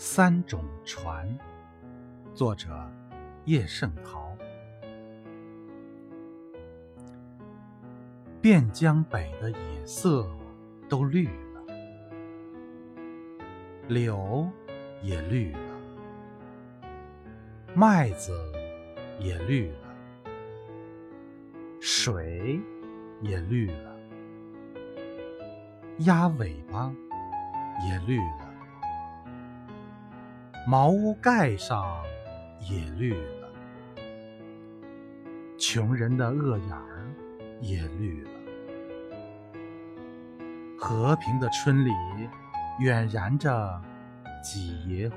三种船，作者叶圣陶。汴江北的野色都绿了，柳也绿了，麦子也绿了，水也绿了，鸭尾巴也绿了。茅屋盖上也绿了，穷人的恶眼儿也绿了。和平的村里，远燃着几爷火。